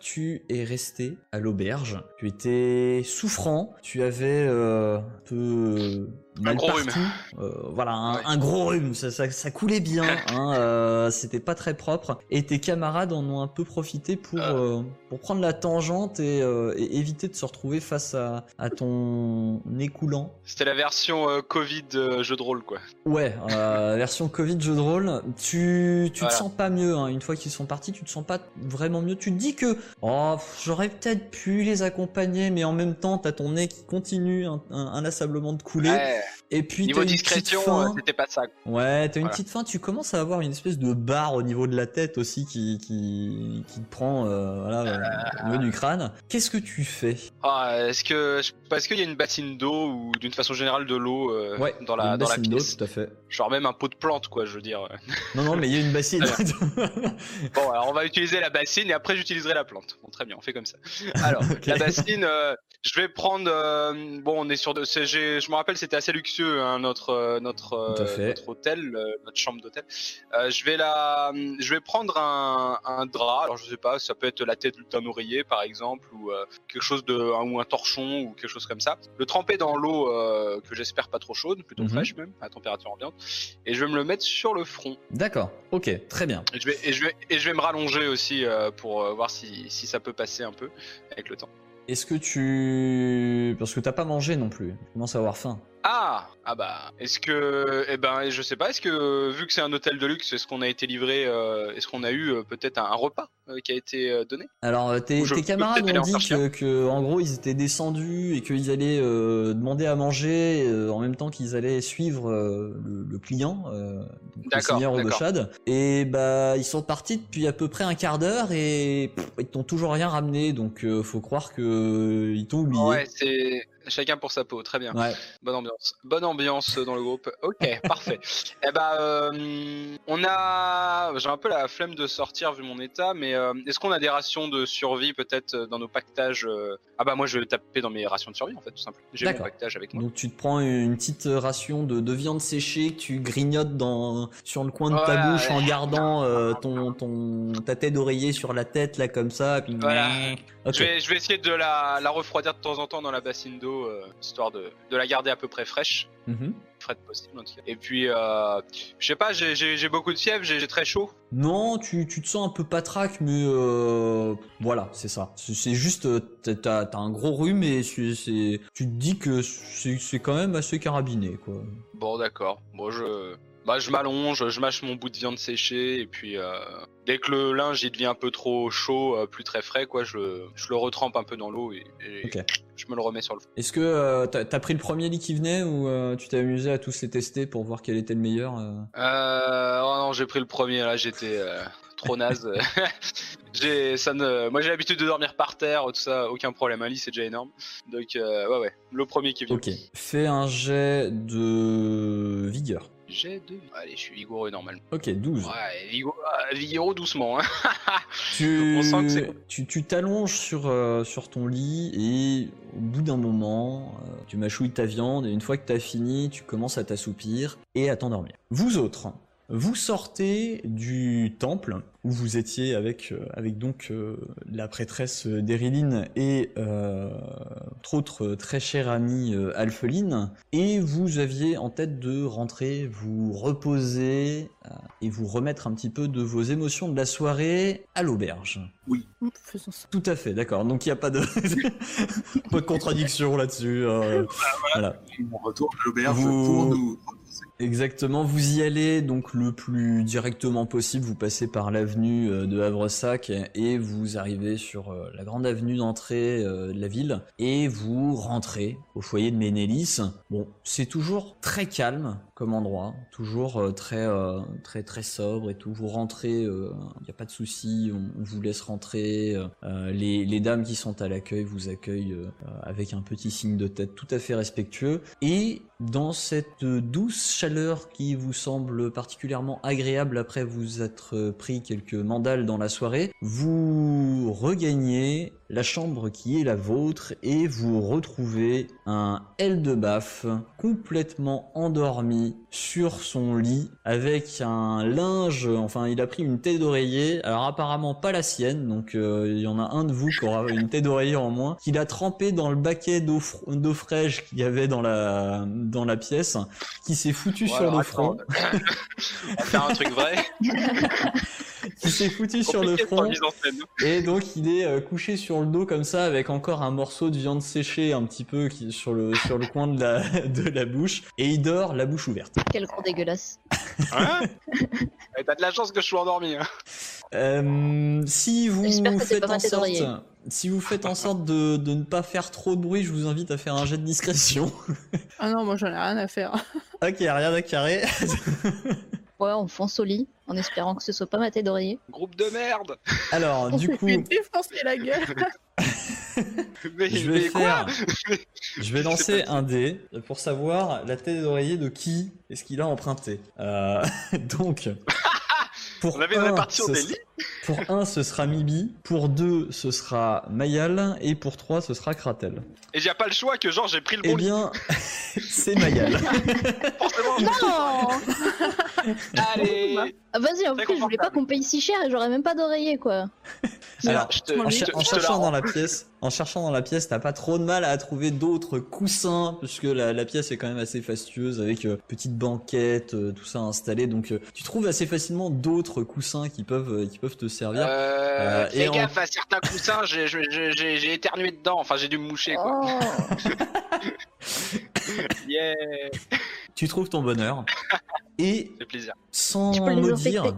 Tu es resté à l'auberge. Tu étais souffrant. Tu avais euh, un peu mal gros partout. rhume. Euh, voilà, un, Ouais. un gros rhume. Ça, ça, ça coulait bien. hein, euh, C'était pas très propre. Et tes camarades en ont un peu profité pour euh, pour prendre la tangente et, et éviter de se retrouver face à, à ton nez coulant. C'était la version Covid jeu de rôle quoi. Ouais, version Covid jeu de rôle. Tu, tu te sens pas mieux. hein. Une fois qu'ils sont partis, tu te sens pas vraiment mieux. Tu te dis que oh, j'aurais peut-être pu les accompagner, mais en même temps, t'as ton nez qui continue un, un- inlassablement de couler. Ouais, there. Et puis niveau une discrétion, petite euh, c'était pas ça. Ouais, t'as une Voilà. petite faim. Tu commences à avoir une espèce de barre au niveau de la tête aussi qui qui, qui te prend euh, voilà, euh, au niveau du crâne. Qu'est-ce que tu fais? Ah, est-ce que parce qu'il y a une bassine d'eau ou d'une façon générale de l'eau euh, dans la une dans la pièce, tout à fait. genre même un pot de plante quoi, je veux dire. Non, non, mais il y a une bassine. Bon, alors on va utiliser la bassine et après j'utiliserai la plante. Bon, très bien, on fait comme ça. Alors, la bassine, euh, je vais prendre. bon, on est sur de. Je me rappelle, c'était assez luxueux hein, notre euh, notre euh, notre hôtel, notre chambre d'hôtel. Euh, je vais la, je vais prendre un, un drap. Alors je sais pas, ça peut être la tête d'un oreiller par exemple ou euh, quelque chose de un- ou un torchon ou quelque chose comme ça. Le tremper dans l'eau euh, que j'espère pas trop chaude, plutôt Mhm. fraîche même, à température ambiante, et je vais me le mettre sur le front. D'accord. Ok, très bien. Et je vais, et je vais, et je vais me rallonger aussi pour voir si, si ça peut passer un peu avec le temps. Est-ce que tu... Parce que t'as pas mangé non plus. Tu commences à avoir faim. Ah Ah bah, est-ce que... Eh ben, je sais pas, est-ce que, vu que c'est un hôtel de luxe, est-ce qu'on a été livré, euh, est-ce qu'on a eu euh, peut-être un, un repas euh, qui a été donné? Alors, tes, Ou je tes peux camarades peut-être aller ont en dit chercher que, que, en gros, ils étaient descendus et qu'ils allaient euh, demander à manger euh, en même temps qu'ils allaient suivre euh, le, le client, euh, donc le D'accord, seigneur d'accord. Et bah, ils sont partis depuis à peu près un quart d'heure et pff, ils t'ont toujours rien ramené, donc euh, faut croire que euh, ils t'ont oublié. Ouais, c'est chacun pour sa peau, très bien. Ouais. Bonne ambiance. Bonne ambiance dans le groupe. Ok, parfait. Eh ben, euh, on a. J'ai un peu la flemme de sortir vu mon état, mais euh, est-ce qu'on a des rations de survie peut-être dans nos pactages euh Ah bah moi je vais taper dans mes rations de survie en fait, tout simplement. J'ai mon pactage avec moi. Donc tu te prends une petite ration de, de viande séchée que tu grignotes dans, sur le coin de ta bouche en gardant euh, ton, ton, ta tête d'oreiller sur la tête là comme ça. Puis... Voilà. Ok. Je, vais, je vais essayer de la, la refroidir de temps en temps dans la bassine d'eau, euh, histoire de, de la garder à peu près fraîche. Mhm. Fraîche possible en tout cas. Et puis, euh, je sais pas, j'ai- beaucoup de fièvre, j'ai très chaud. Non, tu, tu te sens un peu patraque, mais euh, voilà, c'est ça. C'est juste, t'as- un gros rhume et tu te dis que c'est quand même assez carabiné, quoi. Bon, d'accord. Bon, je, bah, je m'allonge, je mâche mon bout de viande séchée, et puis euh, dès que le linge il devient un peu trop chaud, euh, plus très frais, quoi, je, je le retrempe un peu dans l'eau et, je me le remets sur le. Est-ce que euh, t'as pris le premier lit qui venait ou euh, tu t'es amusé à tous les tester pour voir quel était le meilleur euh? Oh non, j'ai pris le premier là, j'étais trop naze. j'ai, ça ne, moi j'ai l'habitude de dormir par terre, tout ça, aucun problème. Un lit c'est déjà énorme. Donc euh, ouais ouais, le premier qui vient. Ok. Fais un jet de vigueur. J'ai deux. Allez, je suis vigoureux normalement. Ok, 12. Ouais, ah, vigoureux doucement. Hein. Tu On sent que c'est- tu tu t'allonges sur, euh, sur ton lit et au bout d'un moment, euh, tu mâchouilles ta viande et une fois que t'as fini, tu commences à t'assoupir et à t'endormir. Vous autres, vous sortez du temple où vous étiez avec, euh, avec donc euh, la prêtresse d'Eriline et euh, votre autre très chère amie euh, Alpheline et vous aviez en tête de rentrer, vous reposer euh, et vous remettre un petit peu de vos émotions de la soirée à l'auberge. Mm, Faisons ça. Tout à fait, d'accord. Donc il n'y a pas de, pas de contradiction là-dessus. euh, voilà. On retourne à l'auberge Vous- pour nous. Exactement, vous y allez donc le plus directement possible, vous passez par l'avenue euh, de Havresac et vous arrivez sur euh, la grande avenue d'entrée euh, de la ville et vous rentrez au foyer de Ménélis. Bon, c'est toujours très calme, comme endroit, toujours très très très sobre et tout. Vous rentrez, il n'y a pas de souci, on, vous laisse rentrer. Les, les dames qui sont à l'accueil vous accueillent avec un petit signe de tête tout à fait respectueux. Et dans cette douce qui vous semble particulièrement agréable après vous être pris quelques mandales dans la soirée, vous regagnez la chambre qui est la vôtre et vous retrouvez un Eldebaf complètement endormi sur son lit avec un linge, enfin il a pris une tête d'oreiller, alors apparemment pas la sienne, donc euh, il y en a un de vous qui aura une tête d'oreiller en moins, qu'il a trempé dans le baquet d'eau fraîche qu'il y avait dans la, dans la pièce, qui s'est foutu sur le front. On va faire un truc vrai. qui s'est foutu sur le front. Et donc il est euh, couché sur le dos comme ça avec encore un morceau de viande séchée un petit peu qui, sur, le, sur le coin de la, de la bouche. Et il dort la bouche ouverte. Quel gros dégueulasse. Hein T'as de la chance que je sois endormi. Hein. Euh, si vous faites en sorte, si vous faites en sorte de, de, ne pas faire trop de bruit, je vous invite à faire un jet de discrétion. ah non, moi j'en ai rien à faire. ok, rien à carrer. Ouais, on fonce au lit en espérant que ce soit pas ma tête d'oreiller. Groupe de merde Alors, du coup. défoncer la gueule je vais faire. je vais lancer un dé pour savoir la tête d'oreiller de qui est-ce qu'il a emprunté. Euh, donc. Pour On avait une répartition des lits Pour un, ce sera Mibi. Pour deux, ce sera Mayal. Et pour trois, ce sera Kratel. Et j'ai pas le choix que genre j'ai pris le bon Eh bien, c'est Mayal. Forcément, non Allez ah, Vas-y, en plus, je voulais pas qu'on paye si cher et j'aurais même pas d'oreiller, quoi. Alors, en, cherchant dans la pièce, en cherchant dans la pièce, t'as pas trop de mal à trouver d'autres coussins, puisque la, la, pièce est quand même assez fastueuse avec euh, petite banquette, euh, tout ça installé. Donc, euh, tu trouves assez facilement d'autres coussins qui peuvent, qui peuvent te servir. Euh, fais gaffe à certains coussins, j'ai éternué dedans. Enfin, j'ai dû me moucher, quoi. Oh. yeah. Tu trouves ton bonheur. Et plaisir. sans me dire,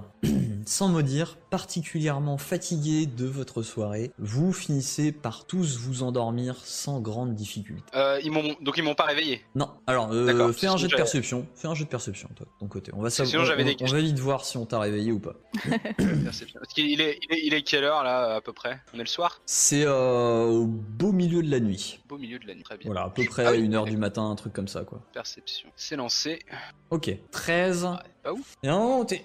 sans me dire, particulièrement fatigué de votre soirée, vous finissez par tous vous endormir sans grande difficulté. Euh, ils m'ont donc ils m'ont pas réveillé. Non. Alors euh, fais un jet de perception. Fais un jet de perception toi, de ton côté. On va savoir. On, on, va vite voir si on t'a réveillé ou pas. Parce qu'il est, il est, il est, quelle heure là à peu près? On est le soir? C'est euh, au beau milieu de la nuit. Beau milieu de la nuit. Très bien. Voilà, à peu près ah une heure du matin, un truc comme ça quoi. Perception. C'est lancé. Ok. 13. Ouais, pas ouf. Et non, t'es...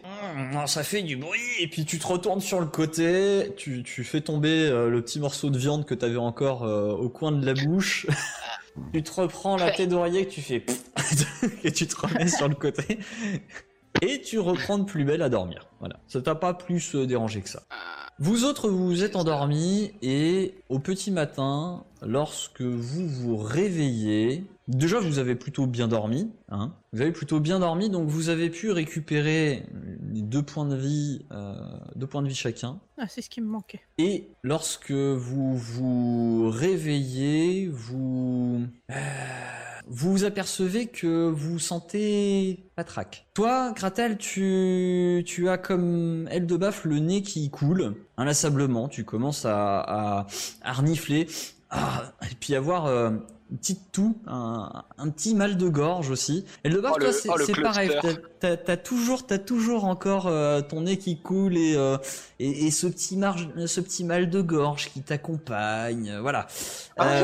Ça fait du bruit. Et puis tu te retournes sur le côté, tu, tu fais tomber euh, le petit morceau de viande que t'avais encore euh, au coin de la bouche. tu te reprends la tête d'oreiller que tu fais et tu te remets sur le côté. Et tu reprends de plus belle à dormir. Voilà. Ça t'a pas plus euh, dérangé que ça. Vous autres, vous vous êtes endormis et au petit matin, lorsque vous vous réveillez, déjà vous avez plutôt bien dormi, hein vous avez plutôt bien dormi, donc vous avez pu récupérer deux points de vie, euh, deux points de vie chacun. Ah, c'est ce qui me manquait. Et lorsque vous vous réveillez, vous euh, vous vous apercevez que vous sentez patraque. Toi, Kratel, tu, tu as comme aile de baffe le nez qui coule inlassablement. Tu commences à, à, à renifler. Ah, et puis avoir euh, une petite toux, un, un, petit mal de gorge aussi. Et le baffe, Oh, toi, c'est oh, pareil. T'as- t'as toujours, t'as toujours encore euh, ton nez qui coule et, euh, et, et ce petit marge, ce petit mal de gorge qui t'accompagne. Voilà. Euh,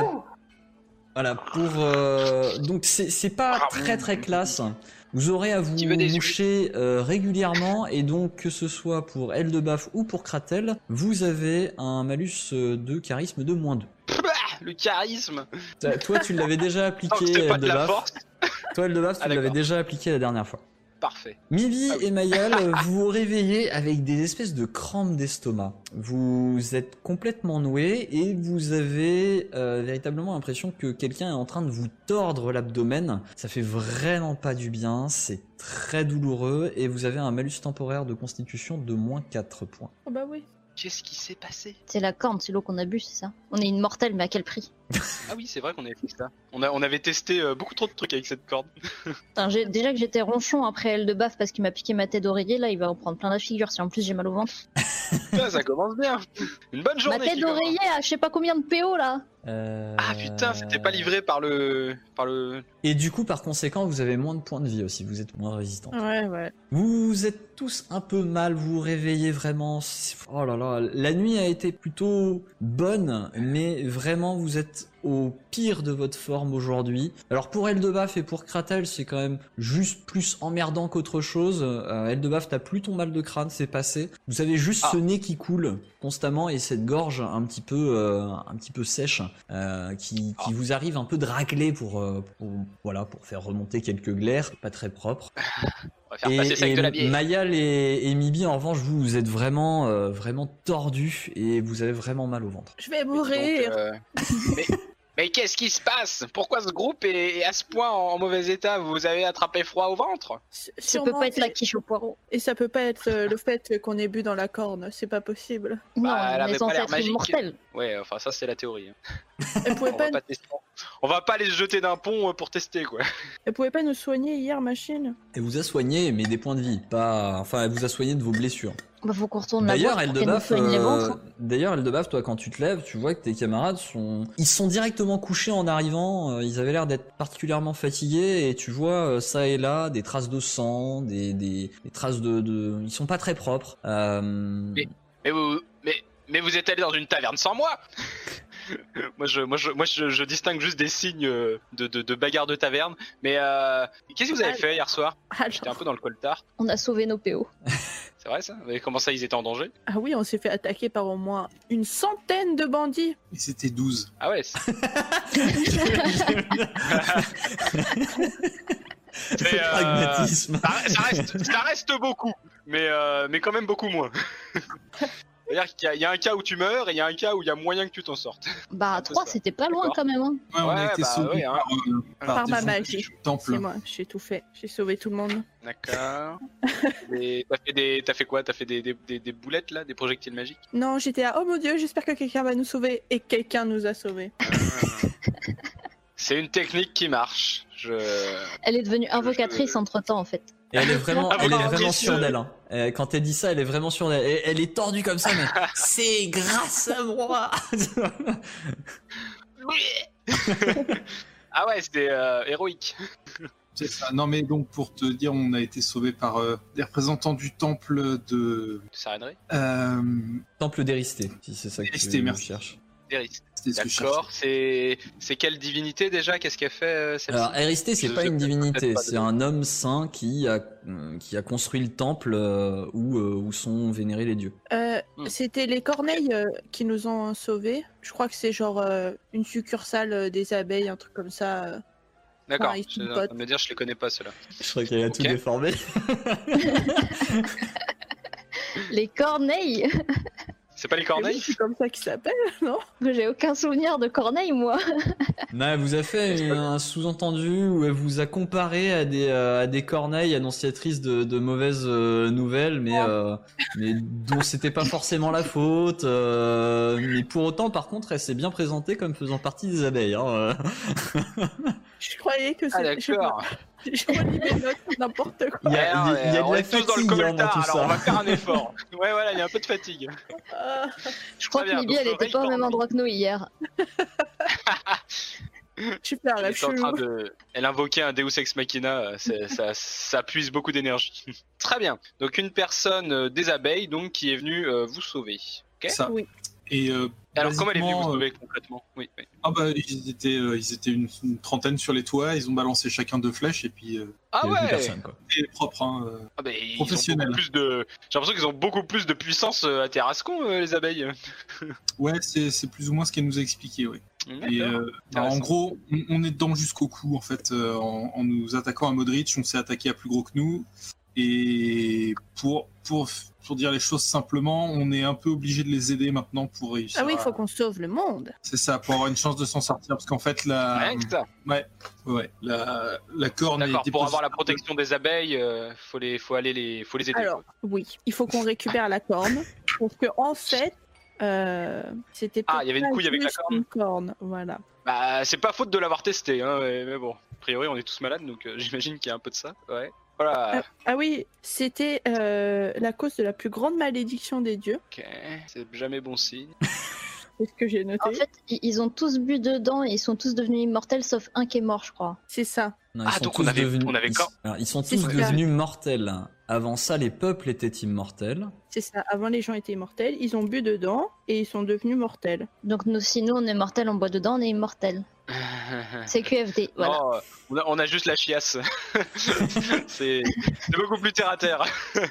voilà pour euh, donc c'est pas Ah, très très classe. Vous aurez à vous Tu moucher euh, régulièrement et donc que ce soit pour Eldebaf ou pour Kratel, vous avez un malus euh, de charisme de moins 2. Bah, le charisme. Toi tu l'avais déjà Non, appliqué pas de la Eldebaf. force. Toi Eldebaf tu Ah, l'avais d'accord. déjà appliqué la dernière fois. Parfait. Mivi Ah oui. et Mayal, euh, vous vous réveillez avec des espèces de crampes d'estomac. Vous êtes complètement noué et vous avez euh, véritablement l'impression que quelqu'un est en train de vous tordre l'abdomen. Ça fait vraiment pas du bien, c'est très douloureux et vous avez un malus temporaire de constitution de moins 4 points. Oh bah oui. Qu'est-ce qui s'est passé C'est la corne, c'est l'eau qu'on a bu, c'est ça On est immortel, mais à quel prix Ah oui, c'est vrai qu'on avait fait ça. On, a, on avait testé euh, beaucoup trop de trucs avec cette corde. Putain, j'ai- Déjà que j'étais ronchon après elle de baffe parce qu'il m'a piqué ma tête d'oreiller, là il va en prendre plein la figure si en plus j'ai mal au ventre. Ah, ça commence bien. Une bonne Ma journée. tête Figaro. d'oreiller à je sais pas combien de PO là Euh, Ah putain, c'était pas livré par le. par le. Et du coup, par conséquent, vous avez moins de points de vie aussi, vous êtes moins résistant. Ouais, ouais. Vous êtes tous un peu mal, vous vous réveillez vraiment. Oh là là, la nuit a été plutôt bonne, mais vraiment vous êtes au pire de votre forme aujourd'hui. Alors pour Eldebaf et pour Kratel, c'est quand même juste plus emmerdant qu'autre chose. Euh, Eldebaf, t'as plus ton mal de crâne, c'est passé. Vous avez juste Ah. ce nez qui coule constamment et cette gorge un petit peu, euh, un petit peu sèche euh, qui, qui Ah. vous arrive un peu de racler pour, pour, voilà, pour faire remonter quelques glaires, pas très propres. On va faire Et, passer ça avec et de la bière. Mayal et, et Mibi, en revanche, vous, vous êtes vraiment, euh, vraiment tordus et vous avez vraiment mal au ventre. Je vais mourir. euh, mais mais qu'est-ce qui se passe? Pourquoi ce groupe est, est à ce point en mauvais état? Vous avez attrapé froid au ventre? Ça peut pas être la quiche au poireau. Et ça peut pas être euh, le fait qu'on ait bu dans la corne, c'est pas possible. Non, Bah, elle on avait est Ouais, enfin ça c'est la théorie. hein. Elle pouvait, On pas, va pas tester. On va pas les jeter d'un pont euh, pour tester quoi. elle pouvait pas nous soigner hier, machine Elle vous a soigné, mais des points de vie, pas. Enfin, elle vous a soigné de vos blessures. Bah, faut qu'on retourne D'ailleurs, soigne les euh, hein. d'ailleurs, Eldebaf, toi, quand tu te lèves, tu vois que tes camarades sont, ils sont directement couchés en arrivant. euh, Ils avaient l'air d'être particulièrement fatigués et tu vois euh, ça et là des traces de sang, des, des, des traces de, de, ils sont pas très propres. Euh, Mais- Mais vous, mais, vous êtes allé dans une taverne sans moi Moi, je, moi, je, moi je, je distingue juste des signes euh, de, de, de bagarre de taverne. Mais euh, qu'est-ce que vous avez Ah. fait hier soir J'étais un peu dans le coltard. On a sauvé nos PO. C'est vrai ça? Mais comment ça, ils étaient en danger? Ah oui, on s'est fait attaquer par au moins une centaine de bandits. Et c'était 12. Ah ouais. c'est- le Mais, euh, pragmatisme. Ça, ça reste, ça reste beaucoup, mais, euh, mais quand même beaucoup moins. C'est-à-dire qu'il y, a- il y a un cas où tu meurs et il y a un cas où il y a moyen que tu t'en sortes. Bah, Un peu 3, ça. c'était pas loin quand même. Hein. Ouais, on a Ouais, été bah sauvés ouais, hein. par, euh, Par ma magie. C'est moi, j'ai tout fait. J'ai sauvé tout le monde. D'accord. T'as fait, des... t'as fait quoi? T'as fait des, des, des, des boulettes là? Des projectiles magiques? Non, j'étais à oh mon dieu, j'espère que quelqu'un va nous sauver. Et quelqu'un nous a sauvés. C'est une technique qui marche. Je... Elle est devenue invocatrice je- entre temps en fait. Et elle est vraiment, Ah, elle est vraiment sûre d'elle. Hein. Euh, Quand elle dit ça, elle est vraiment sûre d'elle. Elle, elle est tordue comme ça, mais c'est grâce à moi. ah ouais, c'était euh, héroïque. C'est ça. Non, mais donc pour te dire, on a été sauvés par euh, des représentants du temple de. Tu s'arrêterais Euh, Temple d'Éristé, si c'est ça que tu merci. cherches. Ce que je D'accord. C'est c'est quelle divinité déjà? Qu'est-ce qu'elle fait euh, Alors, Éristé, c'est pas une divinité, c'est de- un homme saint qui a, euh, qui a construit le temple euh, où, euh, où sont vénérés les dieux. Euh, Hmm. C'était les corneilles euh, qui nous ont sauvés. Je crois que c'est genre euh, une succursale des abeilles, un truc comme ça. euh. D'accord. Ouais, je sont suis en potes. train de me dire, je les connais pas ceux-là. Je crois qu'elle a tout Ok. déformé. Les corneilles? C'est pas les corneilles C'est comme ça qu'ils s'appellent, non? J'ai aucun souvenir de corneilles, moi. Non, elle vous a fait un sous-entendu où elle vous a comparé à des, euh, à des corneilles annonciatrices de, de mauvaises euh, nouvelles, mais, euh, mais dont c'était pas forcément la faute. euh, mais pour autant, par contre, elle s'est bien présentée comme faisant partie des abeilles. Hein, euh. Je croyais que Ah c'était. sais d'accord. Je relis mes notes, n'importe quoi. Il y a, il y a- Ouais, il y a on de la est tous dans le hein, dans tout alors on va faire un effort. Ouais, voilà, il y a un peu de fatigue. Ah, Je crois que Libby, elle était l'oreille pas au même endroit que nous hier. super, Elle, la est en chelou. train de... Elle invoquait un Deus Ex Machina, euh, ça, ça puise beaucoup d'énergie. Très bien. Donc une personne euh, des abeilles donc qui est venue euh, vous sauver. Ok? Ça. Oui. Et euh, Alors comment elle est venue vous basiquement, sauver concrètement? Oui. oui. Ah bah ils étaient, euh, ils étaient une, une trentaine sur les toits, ils ont balancé chacun deux flèches et puis euh, Ah Il y avait ouais. personne, quoi. et propre. Hein, euh. Ah bah, Professionnel. de. J'ai l'impression qu'ils ont beaucoup plus de puissance euh, à Terrascon euh, les abeilles. Ouais, c'est c'est plus ou moins ce qu'elle nous a expliqué, oui. Et euh, bah, en gros, on, on est dedans jusqu'au cou en fait. euh, en, en nous attaquant à Modric, on s'est attaqué à plus gros que nous. Et pour, pour, pour dire les choses simplement, on est un peu obligé de les aider maintenant pour réussir. Ah oui, il à- faut qu'on sauve le monde. C'est ça, pour avoir une chance de s'en sortir. Parce qu'en fait, la, ça. ouais, la, la corne D'accord. Pour avoir la protection des abeilles, euh, faut les, faut aller les, faut les aider. Alors, oui, il faut qu'on récupère la corne. Parce que, en fait, euh, c'était. Ah, il y avait une pas couille avec la corne. Corne, voilà. Bah, c'est pas faute de l'avoir testé, hein, mais, mais bon. A priori, on est tous malades, donc euh, j'imagine qu'il y a un peu de ça. Ouais. Voilà. Ah oui, c'était euh, la cause de la plus grande malédiction des dieux. Ok. C'est jamais bon signe. C'est ce que j'ai noté. En fait, ils ont tous bu dedans et ils sont tous devenus immortels sauf un qui est mort, je crois. C'est ça. Non, Ah, ils sont donc tous on avait- devenus- on avait ils- quand- alors, ils sont tous devenus mortels. Avant ça, les peuples étaient immortels. C'est ça. Avant, les gens étaient immortels. Ils ont bu dedans et ils sont devenus mortels. Donc nous, si nous on est mortels, on boit dedans, on est immortels. C'est QFD, voilà. Non, euh, on, a, on a juste la chiasse. c'est beaucoup plus terre à terre.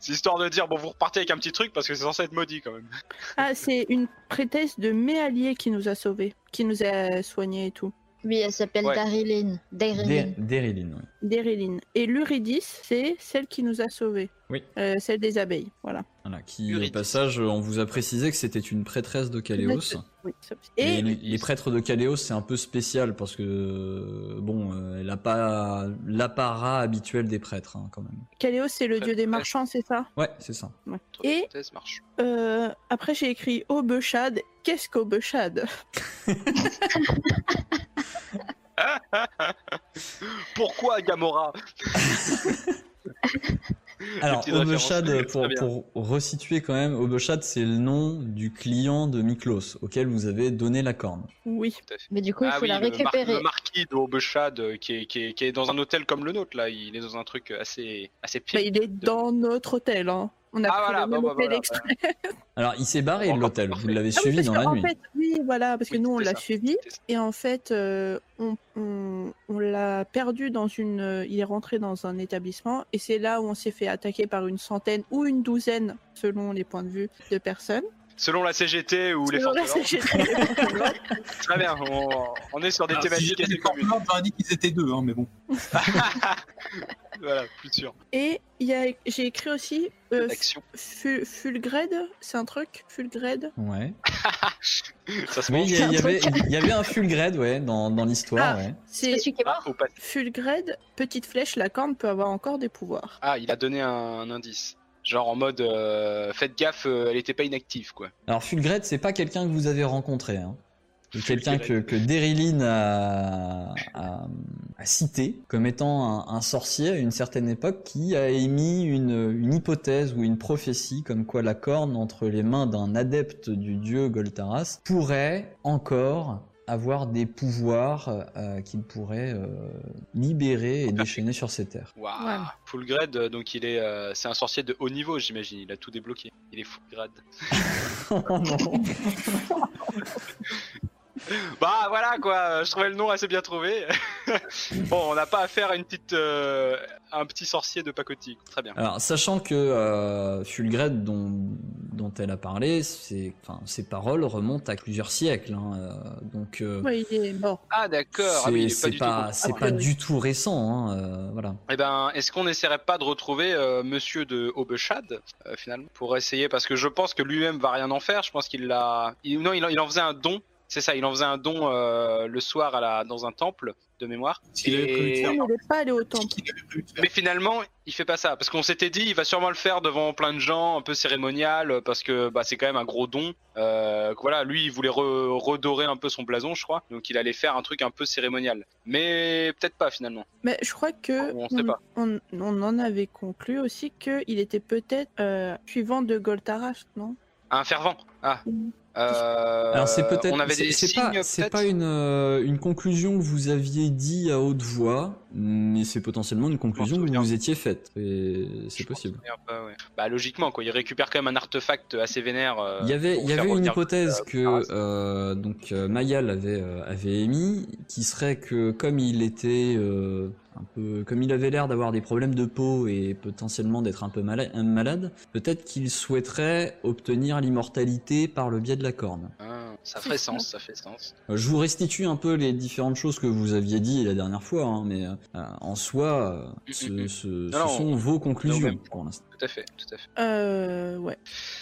c'est histoire de dire, bon, vous repartez avec un petit truc parce que c'est censé être maudit quand même. Ah, c'est une prêtresse de Méallier qui nous a sauvés, qui nous a soignés et tout. Oui, elle s'appelle Ouais. Darilyn. Darilyn. Dé- Dériline, oui. Déréline. Et l'Uridis, c'est celle qui nous a sauvés. Oui. Euh, celle des abeilles, voilà. Voilà, qui, Eurydice. au passage, on vous a précisé que c'était une prêtresse de Caléos. Oui, Et Et les, les prêtres de Caléos, c'est un peu spécial parce que, euh, bon, euh, elle a pas l'apparat habituel des prêtres, hein, quand même. Caléos, c'est le dieu des marchands, c'est ça? Ouais, c'est ça. Ouais. Et euh, après, j'ai écrit Obechad. Qu'est-ce qu'Obechad Pourquoi Gamora Alors, Obeshad, pour, resituer quand même, Obeshad, c'est le nom du client de Miklos, auquel vous avez donné la corne. Oui. Mais du coup, il Ah faut oui, la le, mar- récupérer. le marquis d'Aubechad euh, qui est, qui, est, qui est dans un hôtel comme le nôtre là, il est dans un truc assez assez Bah, pire. il est dans notre hôtel. Hein. On a Ah pris voilà, le bah, bah, voilà. Alors, il s'est barré de l'hôtel, vous l'avez Ah suivi dans que, la en nuit. fait, oui, voilà, parce que Oui, nous, on l'a suivi. Et en fait, euh, on, on, on l'a perdu dans une. euh, il est rentré dans un établissement et c'est là où on s'est fait attaquer par une centaine ou une douzaine, selon les points de vue, de personnes. Selon la CGT ou les Selon forces CGT. l'ordre. Très bien, on, on est sur des Alors, si thématiques assez des corps communes. j'aurais dit qu'ils étaient deux, hein, mais bon. Voilà, plus sûr. Et il y a, j'ai écrit aussi euh, Action. Fu- Fulgred, c'est un truc Fulgred Ouais. Ça se Oui, il y, avait, il y avait un Fulgred, ouais, dans, dans l'histoire, Ah. ouais. C'est celui qui est Ah, mort Fulgred, petite flèche, la corne peut avoir encore des pouvoirs. Ah, il a donné un, indice. Genre en mode, euh, faites gaffe, euh, elle était pas inactive quoi. Alors, Fulgred, c'est pas quelqu'un que vous avez rencontré, hein. C'est quelqu'un que, que a, a, a cité comme étant un, un sorcier à une certaine époque qui a émis une, une hypothèse ou une prophétie comme quoi la corne entre les mains d'un adepte du dieu Goltaras pourrait encore avoir des pouvoirs euh, qu'il pourrait euh, libérer et déchaîner sur ces terres. Waouh. Ouais. Full grade, euh, donc il est, euh, c'est un sorcier de haut niveau, j'imagine. Il a tout débloqué. Il est full grade. Oh non. Bah voilà quoi. Je trouvais le nom assez bien trouvé. bon, on n'a pas affaire à une petite, euh, un petit sorcier de pacotille. Très bien. Alors, sachant que euh, Fulgred, dont, dont elle a parlé, c'est, enfin, ses paroles remontent à plusieurs siècles. hein, euh, donc, euh, Ouais, il est mort. Ah d'accord. Ah c'est oui, pas c'est du pas, tout. c'est Ah, pas oui. du tout récent. Hein, euh, voilà. Eh ben, est-ce qu'on n'essaierait pas de retrouver euh, Monsieur de Aubechad euh, finalement pour essayer parce que je pense que lui-même va rien en faire. Je pense qu'il l'a. il- Non, il en, il en faisait un don. C'est ça. Il en faisait un don euh, le soir à la dans un temple de mémoire. S'il avait prévu de Et-. Il pas allé au temple. Mais finalement, il fait pas ça parce qu'on s'était dit, il va sûrement le faire devant plein de gens, un peu cérémonial, parce que bah, c'est quand même un gros don. Euh, voilà, lui, il voulait re- redorer un peu son blason, je crois, donc il allait faire un truc un peu cérémonial. Mais peut-être pas finalement. Mais je crois que On sait pas. on, on en avait conclu aussi qu'il était peut-être euh, suivant de Goltaras, non? Un fervent. Ah. Mhm. Euh, Alors c'est peut-être, c'est pas, c'est peut-être pas une, euh, une conclusion que vous aviez dit à haute voix, mais c'est potentiellement une conclusion que vous étiez faite. C'est possible. souviens pas, ouais. Bah logiquement, quoi. Il récupère quand même un artefact assez vénère. euh, Il y avait, pour il y faire avait une hypothèse euh, que donc Mayal avait avait émis, qui serait que comme il était un peu, comme il avait l'air d'avoir des problèmes de peau et potentiellement d'être un peu malade, peut-être qu'il souhaiterait obtenir l'immortalité par le biais de la corne. Ah, ça fait sens, ça fait sens. Euh, Je vous restitue un peu les différentes choses que vous aviez dit la dernière fois, hein, mais euh, en soi, euh, ce, ce- ce Non, sont vos conclusions pour l'instant. Tout à fait, tout à fait. Euh, ouais.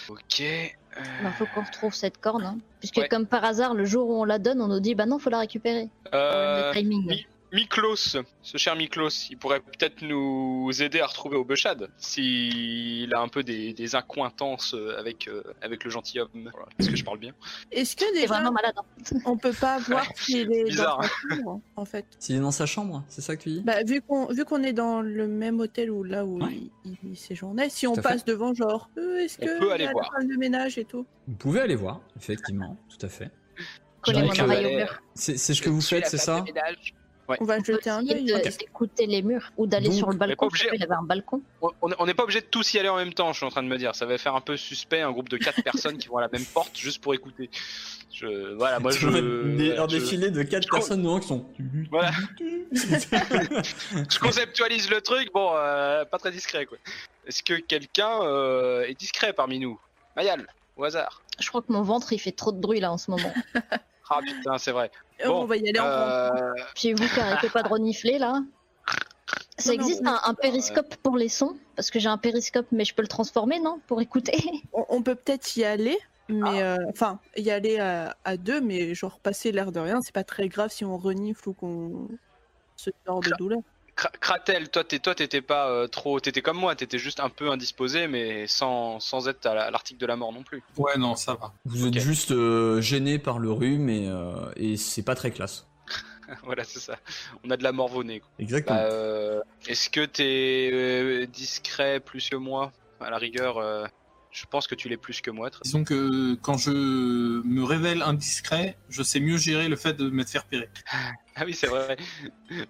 Ok. Il faut qu'on retrouve cette corne. hein. Puisque Ouais. comme par hasard, le jour où on la donne, on nous dit bah non, faut la récupérer. euh, le timing. oui. Miklos, ce cher Miklos, il pourrait peut-être nous aider à retrouver Obeshad s'il a un peu des, des incointances avec, euh, avec le gentilhomme. Voilà. Est-ce que je parle bien Est-ce que déjà vraiment malade. hein. on peut pas voir s'il est Bizarre. dans sa chambre en fait? S'il est dans sa chambre, c'est ça que tu dis? Bah vu qu'on vu qu'on est dans le même hôtel où là où Ouais. il, il séjournait, si on fait. passe devant genre euh, est-ce que peut il y aller a voir. de ménage et tout? Vous pouvez aller voir, effectivement, tout à fait. C'est c'est ce que vous faites, c'est ça? Ouais. On va jeter un œil. Ok. d'écouter les murs ou d'aller sur le balcon. obligé. avait un balcon. On n'est pas obligé de tous y aller en même temps, je suis en train de me dire. Ça va faire un peu suspect, un groupe de quatre personnes qui vont à la même porte juste pour écouter. Je, voilà, moi je. Des, un je- défilé de 4 je- personnes devant qui sont. Voilà. je conceptualise le truc, bon, euh, pas très discret quoi. Est-ce que quelqu'un euh, est discret parmi nous? Mayal, au hasard. Je crois que mon ventre il fait trop de bruit là en ce moment. Ah putain, c'est vrai. Euh, Bon, on va y aller en. Euh, Puis vous qui arrêtez pas de renifler là. Ça Non, existe un, un périscope pour les sons? Parce que j'ai un périscope, mais je peux le transformer, non? Pour écouter? On, on peut peut-être y aller, mais Ah. euh, enfin y aller à, à deux, mais genre passer l'air de rien, c'est pas très grave si on renifle ou qu'on se sort de douleur. Kra- Kratel, toi, t'es- toi, t'étais pas euh, trop, t'étais comme moi, t'étais juste un peu indisposé, mais sans, sans être à la- à l'article de la mort non plus. Ouais, non, ça va. Vous êtes juste euh, gêné par le rhume et, euh, et c'est pas très classe. voilà, c'est ça. On a de la morvonnée. quoi. Exactement. Bah, Est-ce que t'es discret plus que moi? À la rigueur, je pense que tu l'es plus que moi. très- Disons que quand je me révèle indiscret, je sais mieux gérer le fait de m'être fait repérer. Ah oui, c'est vrai.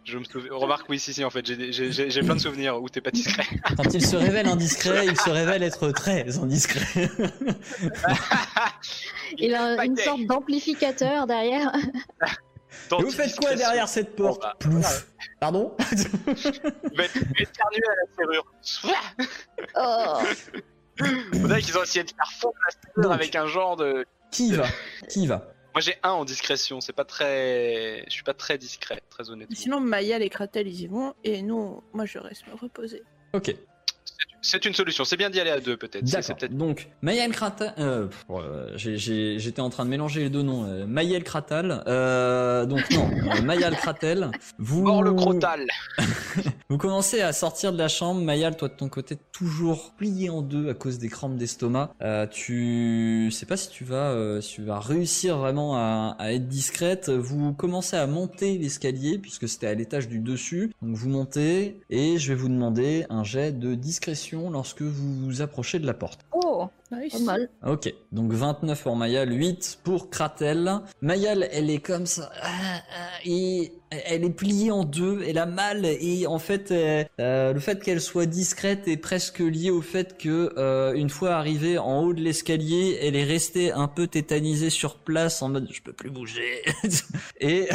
Je me souviens. Remarque, oui, si, si, en fait, j'ai- plein de souvenirs où t'es pas discret. Quand il se révèle indiscret, il se révèle être très indiscret. Il a une sorte d'amplificateur derrière. Et vous faites quoi derrière cette porte Bon, bah, Plouf. Pardon à la serrure. Oh. On dirait qu'ils ont essayé de faire fondre la Donc. avec un genre de. Qui y va Qui y va Moi, j'ai un en discrétion. C'est pas très. Je suis pas très discret, très honnêtement. Sinon Maya et Kratel ils y vont et nous, moi je reste me reposer. Ok. C'est une solution. C'est bien d'y aller à deux, peut-être. D'accord. Donc, Mayel Kratal. Euh, j'ai- J'étais en train de mélanger les deux noms. Euh, Mayel Kratal. Euh, donc, non. Mayal Kratel. Vous. Mort le crotal. Vous commencez à sortir de la chambre. Mayal, toi de ton côté, toujours plié en deux à cause des crampes d'estomac. Euh, tu sais pas si tu vas, euh, si tu vas réussir vraiment à, à être discrète. Vous commencez à monter l'escalier puisque c'était à l'étage du dessus. Donc vous montez et je vais vous demander un jet de discrétion lorsque vous vous approchez de la porte. Oh, Nice. pas mal. Ok, donc 29 pour Mayal, 8 pour Kratel. Mayal, elle est comme ça, ah, ah, et elle est pliée en deux, elle a mal, et en fait, euh, euh, le fait qu'elle soit discrète est presque lié au fait que, euh, une fois arrivée en haut de l'escalier, elle est restée un peu tétanisée sur place en mode je peux plus bouger. et,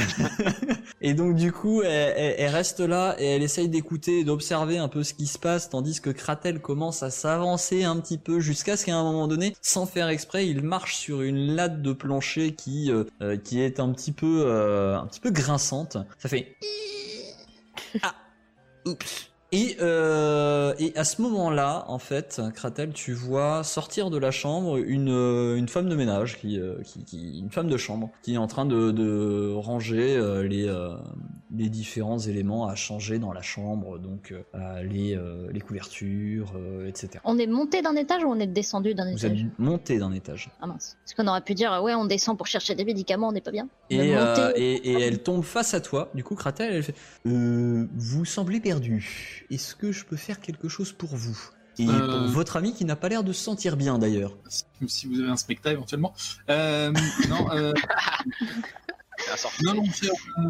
et donc du coup, elle, elle- elle reste là et elle essaye d'écouter et d'observer un peu ce qui se passe, tandis que Kratel commence à s'avancer un petit peu jusqu'à ce qu'à un moment donné, sans faire exprès, il marche sur une latte de plancher qui euh, euh, qui est un petit peu euh, un petit peu grinçante. Ça fait ah oups. Et, euh, et à ce moment-là, en fait, Kratel, tu vois sortir de la chambre une, euh, une femme de ménage, qui, euh, qui, qui- une femme de chambre, qui est en train de, de ranger les, les différents éléments à changer dans la chambre, donc les, les couvertures, etc. On est monté d'un étage ou on est descendu d'un Vous étage êtes monté d'un étage. Ah mince. Parce qu'on aurait pu dire, ouais, on descend pour chercher des médicaments, on n'est pas bien. Et, euh, et, et elle tombe face à toi. Du coup, Kratel, elle fait euh, Vous semblez perdu. Est-ce que je peux faire quelque chose pour vous? Et Euh. pour votre ami qui n'a pas l'air de se sentir bien d'ailleurs. Si vous avez un spectacle éventuellement. Euh, non, euh, non, non,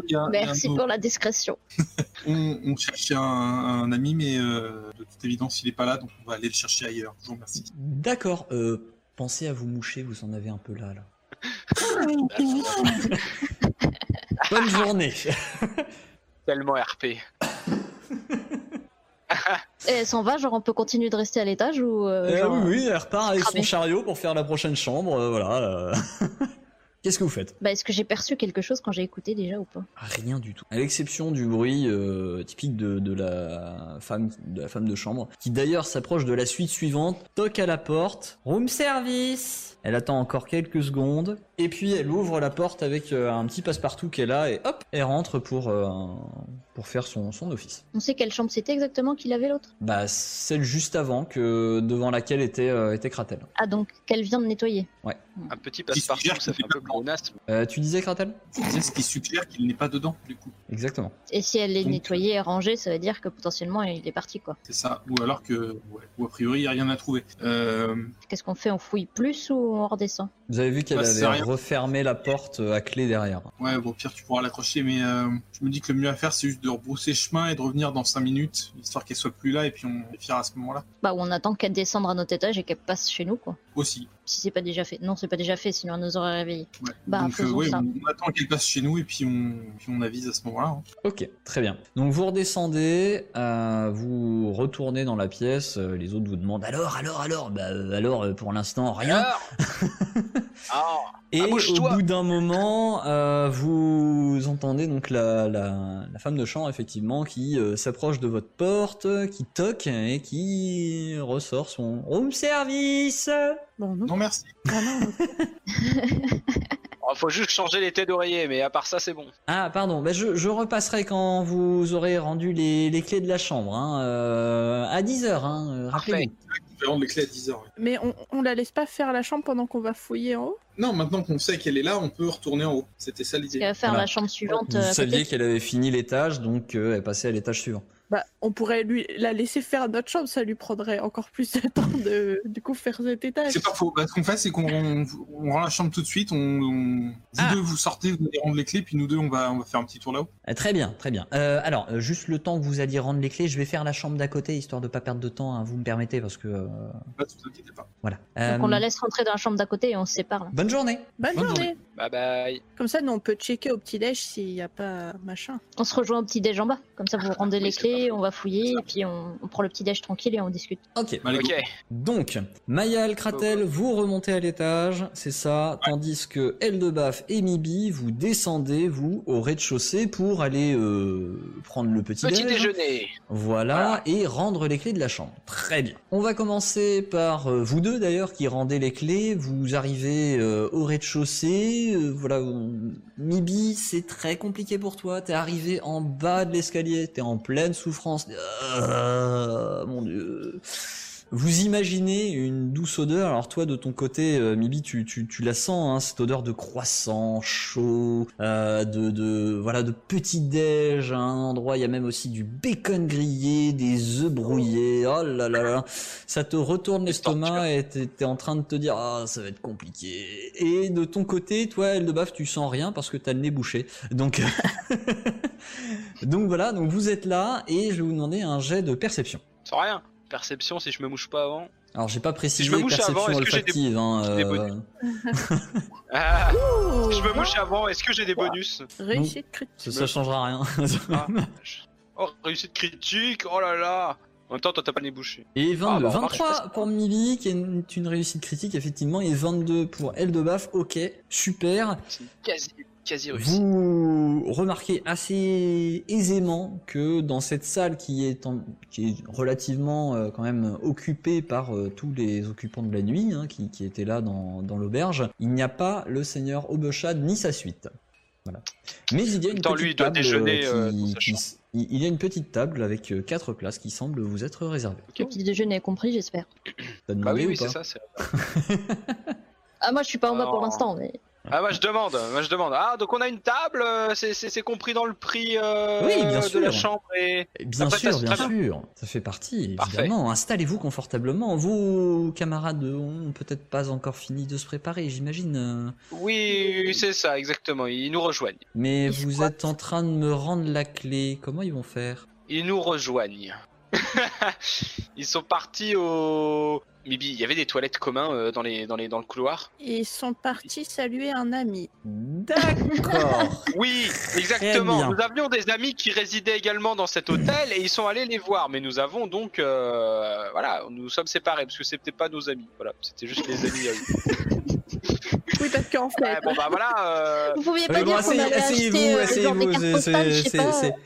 y a- Merci il y a un- pour la discrétion. on, on cherchait un, un ami, mais euh, de toute évidence, il est pas là, donc on va aller le chercher ailleurs. Je vous remercie. D'accord. Euh, pensez à vous moucher, vous en avez un peu là. là. Bonne journée. Tellement RP. Et elle s'en va, genre on peut continuer de rester à l'étage ou. euh, Euh, genre, oui, oui, elle repart avec son chariot pour faire la prochaine chambre. euh, voilà. euh. Qu'est-ce que vous faites? Bah, est-ce que j'ai perçu quelque chose quand j'ai écouté déjà ou pas? Rien du tout. À l'exception du bruit euh, typique de, de la femme de la femme de chambre, qui d'ailleurs s'approche de la suite suivante, toque à la porte, room service. Elle attend encore quelques secondes, et puis elle ouvre la porte avec euh, un petit passe-partout qu'elle a, et hop, elle rentre pour euh, pour faire son, son office. On sait quelle chambre c'était exactement qu'il avait l'autre Bah celle juste avant que devant laquelle était euh, était Kratel. Ah, donc qu'elle vient de nettoyer. Un petit passe-partout, ça fait un peu pléonasme. Euh, tu disais Kratel? C'est ce qui suggère qu'il n'est pas dedans, du coup. Exactement. Et si elle est Donc- nettoyée et rangée, ça veut dire que potentiellement il est parti quoi. C'est ça. Ou alors que, ouais, ou a priori, il n'y a rien à trouver. Euh, Qu'est-ce qu'on fait? On fouille plus ou on redescend? Vous avez vu qu'elle Bah, avait refermé la porte euh, à clé derrière. ouais, bon, au pire, tu pourras l'accrocher, mais euh, je me dis que le mieux à faire, c'est juste de rebrousser chemin et de revenir dans 5 minutes, histoire qu'elle soit plus là, et puis on vérifiera à ce moment-là. Bah, on attend qu'elle descende à notre étage et qu'elle passe chez nous quoi. Aussi. Si c'est pas déjà fait. Non, c'est pas déjà fait, sinon elle nous aurait réveillés. Ouais. Bah, Donc, euh, ouais, ça. on, on attend qu'elle passe chez nous, et puis on, puis on avise à ce moment-là. hein. Ok, très bien. Donc vous redescendez, euh, vous retournez dans la pièce, euh, les autres vous demandent alors, alors, alors, bah euh, alors euh, pour l'instant rien. Alors Ah, Et au bout d'un moment, euh, vous entendez donc la, la, la femme de chambre effectivement qui euh, s'approche de votre porte, qui toque et qui ressort son room service. Bon, non. Non, merci. Ah non, oh, faut juste changer les têtes d'oreiller, mais à part ça, c'est bon. Ah pardon, bah, je, je repasserai quand vous aurez rendu les, les clés de la chambre, hein, euh, à 10h, hein, euh, Parfait. rappelez-vous. Les clés à 10h. mais on, on la laisse pas faire la chambre pendant qu'on va fouiller en haut? Non, maintenant qu'on sait qu'elle est là, on peut retourner en haut. C'était ça l'idée. qu'elle va faire Voilà. la chambre suivante. Vous euh, saviez qu'elle avait fini l'étage, donc euh, elle passait à l'étage suivant. Bah, on pourrait lui la laisser faire notre chambre, ça lui prendrait encore plus de temps de du coup faire cet étage. C'est pas faux. Bah, ce qu'on fait, c'est qu'on on, on rend la chambre tout de suite. On, on- vous Ah. deux, vous sortez, vous allez rendre les clés, puis nous deux, on va, on va faire un petit tour là-haut. Euh, très bien, très bien. Euh, alors, euh, juste le temps que vous alliez rendre les clés, je vais faire la chambre d'à côté, histoire de pas perdre de temps, hein, vous me permettez, parce que... euh, Pas, vous inquiétez pas. voilà. Donc on la laisse rentrer dans la chambre d'à côté et on se sépare. Là. Bonne journée Bonne, Bonne journée. journée. Bye bye. Comme ça, nous on peut checker au petit déj s'il y a pas machin. On se rejoint au petit déj en bas. Comme ça, vous rendez Oui, les clés, on va fouiller et puis on, on prend le petit déj tranquille et on discute. Ok. Go. Ok. Donc, Mayal, Kratel, vous remontez à l'étage, c'est ça, tandis que Eldebaf et Mibi, vous descendez, vous, au rez-de-chaussée pour aller euh, prendre le petit, Petit déj. déjeuner. Voilà, et rendre les clés de la chambre. Très bien. On va commencer par euh, vous deux d'ailleurs qui rendez les clés. Vous arrivez euh, au rez-de-chaussée. euh, voilà, Mibi, c'est très compliqué pour toi. T'es arrivé en bas de l'escalier, t'es en pleine souffrance. Ah, mon dieu. Vous imaginez une douce odeur. Alors toi, de ton côté, euh, Mibi, tu, tu, tu la sens, hein, cette odeur de croissant chaud, euh, de, de voilà, de petit déj. À un endroit, il y a même aussi du bacon grillé, des œufs brouillés. Oh là là là, ça te retourne l'estomac et t'es en train de te dire ah ça va être compliqué. Et de ton côté, toi, Eldebaf, tu sens rien parce que t'as le nez bouché. Donc donc voilà, donc vous êtes là et je vais vous demander un jet de perception. Sans rien. Perception si je me mouche pas avant. Alors j'ai pas précisé je me mouche perception avant, est-ce que j'ai des- olfactive. Hein, euh, bonus Ah, je me mouche avant, est-ce que j'ai des bonus Réussite critique. ça, ça changera rien. Ah, Oh, réussite critique, oh là là En même temps, toi t'as pas le nez bouché. Et 22, Ah, bah, 23 pour Mibi qui est une, une réussite critique effectivement et 22 pour Eldebaf. Ok, super. C'est quasi, quasi. Vous remarquez assez aisément que dans cette salle qui est, en- qui est relativement euh, quand même occupée par euh, tous les occupants de la nuit hein, qui, qui étaient là dans, dans l'auberge, il n'y a pas le seigneur Aubuchad ni sa suite. Voilà. Mais il y a une petite lui, il doit table déjeuner, euh, euh, qui- il y a une petite table avec quatre places qui semblent vous être réservées. Le petit déjeuner est compris, j'espère. Bah oui, ou oui, c'est ça. Ah, moi je suis pas en bas pour l'instant, mais. Ah, moi je demande, moi je demande. Ah, donc on a une table, euh, c'est- compris dans le prix euh, Oui, bien de sûr. la chambre et. Bien Après, sûr, bien sûr, ça fait partie, Parfait. évidemment. Installez-vous confortablement. Vos camarades ont peut-être pas encore fini de se préparer, j'imagine. Oui, c'est ça, exactement. Ils nous rejoignent. Mais Ils vous êtes en train de me rendre la clé. Comment ils vont faire? Ils nous rejoignent. Ils sont partis au. Mibi, il y avait des toilettes communs euh, dans, les, dans, les, dans le couloir Ils sont partis saluer un ami. D'accord. Oui, exactement. Nous avions des amis qui résidaient également dans cet hôtel et ils sont allés les voir. Mais nous avons donc. euh, voilà, nous sommes séparés parce que c'était pas nos amis. Voilà, c'était juste les amis à eux. Oui, parce qu'en fait, Ouais, bon bah voilà. euh, Vous pouviez pas Ouais, bon, dire qu'on allait acheter asseyez-vous, euh, genre des asseyez-vous. cartes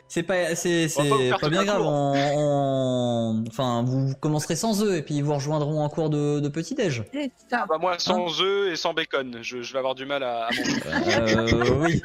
c'est- pas. c'est- C'est pas, pas pas bien grave. cour. On, on- enfin, vous commencerez sans eux et puis ils vous rejoindront en cours de, de petit déj. ça. bah moi sans œufs et sans bacon, je, je vais avoir du mal à, à manger. Euh, oui.